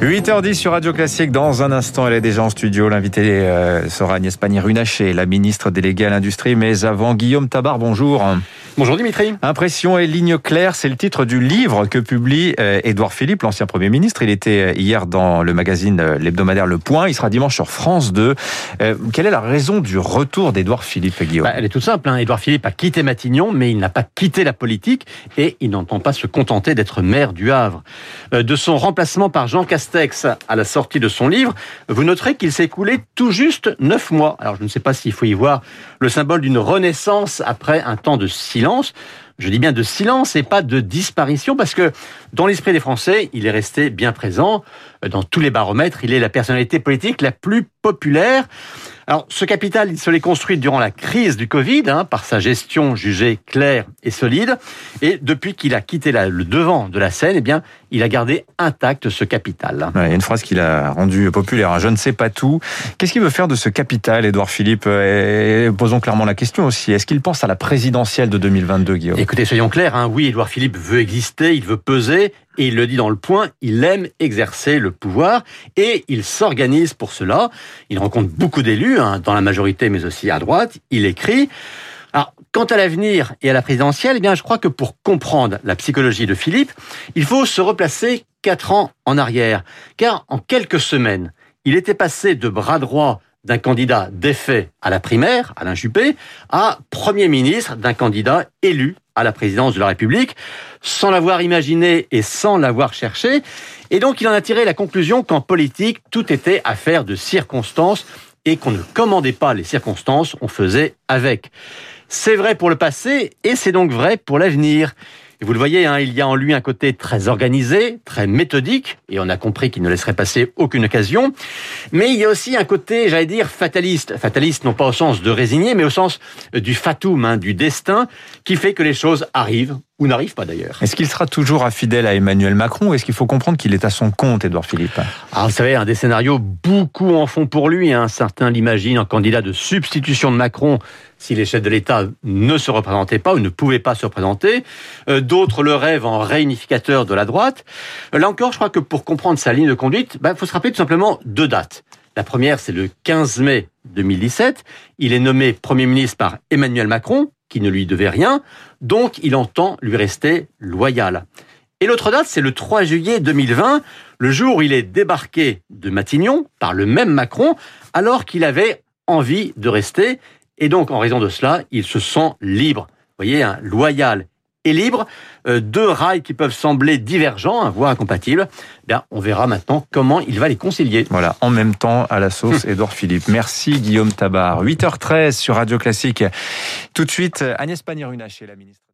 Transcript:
8h10 sur Radio Classique. Dans un instant, elle est déjà en studio. L'invité euh, sera Agnès Pannier-Runacher, la ministre déléguée à l'industrie. Mais avant, Guillaume Tabar, bonjour. Bonjour Dimitri. Impression et ligne claire, c'est le titre du livre que publie euh, Édouard Philippe, l'ancien Premier ministre. Il était euh, hier dans le magazine l'hebdomadaire Le Point. Il sera dimanche sur France 2. quelle est la raison du retour d'Édouard Philippe, Guillaume? Bah, Elle est toute simple. Hein. Édouard Philippe a quitté Matignon, mais il n'a pas quitté la politique et il n'entend pas se contenter d'être maire du Havre. De son remplacement par Jean Castex à la sortie de son livre, vous noterez qu'il s'est écoulé tout juste neuf mois. Alors je ne sais pas s'il faut y voir le symbole d'une renaissance après un temps de silence je dis bien de silence et pas de disparition, parce que dans l'esprit des Français, il est resté bien présent. Dans tous les baromètres, il est la personnalité politique la plus populaire. Alors, ce capital, il se l'est construit durant la crise du Covid, hein, par sa gestion jugée claire et solide. Et depuis qu'il a quitté le devant de la scène, eh bien, il a gardé intact ce capital. il y a une phrase qu'il a rendue populaire. Hein, Je ne sais pas tout. Qu'est-ce qu'il veut faire de ce capital, Édouard Philippe? Et Posons clairement la question aussi. Est-ce qu'il pense à la présidentielle de 2022, Guillaume? Écoutez, soyons clairs. Hein, oui, Édouard Philippe veut exister, il veut peser. Et il le dit dans le point, il aime exercer le pouvoir et il s'organise pour cela. Il rencontre beaucoup d'élus, hein, dans la majorité mais aussi à droite. Il écrit. Alors, quant à l'avenir et à la présidentielle, eh bien, je crois que pour comprendre la psychologie de Philippe, il faut se replacer quatre ans en arrière. Car en quelques semaines, il était passé de bras droit d'un candidat défait à la primaire, Alain Juppé, à Premier ministre d'un candidat élu à la présidence de la République, sans l'avoir imaginé et sans l'avoir cherché. Et donc il en a tiré la conclusion qu'en politique, tout était affaire de circonstances et qu'on ne commandait pas les circonstances, on faisait avec. C'est vrai pour le passé et c'est donc vrai pour l'avenir. Et vous le voyez, hein, il y a en lui un côté très organisé, très méthodique, et on a compris qu'il ne laisserait passer aucune occasion. Mais il y a aussi un côté, j'allais dire, fataliste. Fataliste non pas au sens de résigner, mais au sens du fatum, hein, du destin, qui fait que les choses arrivent ou n'arrive pas d'ailleurs. Est-ce qu'il sera toujours fidèle à Emmanuel Macron ou est-ce qu'il faut comprendre qu'il est à son compte, Édouard Philippe? Alors vous savez, un des scénarios, beaucoup en font pour lui. Hein. Certains l'imaginent en candidat de substitution de Macron si les chefs de l'État ne se représentaient pas ou ne pouvaient pas se représenter. Euh, d'autres le rêvent en réunificateur de la droite. Euh, là encore, je crois que pour comprendre sa ligne de conduite, il bah, faut se rappeler tout simplement deux dates. La première, c'est le 15 mai 2017. Il est nommé Premier ministre par Emmanuel Macron, qui ne lui devait rien, donc il entend lui rester loyal. Et l'autre date, c'est le 3 juillet 2020, le jour où il est débarqué de Matignon par le même Macron, alors qu'il avait envie de rester. Et donc, en raison de cela, il se sent libre. Voyez, un loyal et libre, euh, deux rails qui peuvent sembler divergents, voire incompatibles. Eh bien, on verra maintenant comment il va les concilier. Voilà, en même temps à la sauce Édouard Philippe. Merci Guillaume Tabar. 8h13 sur Radio Classique. Tout de suite, Agnès Pannier-Runacher, la ministre.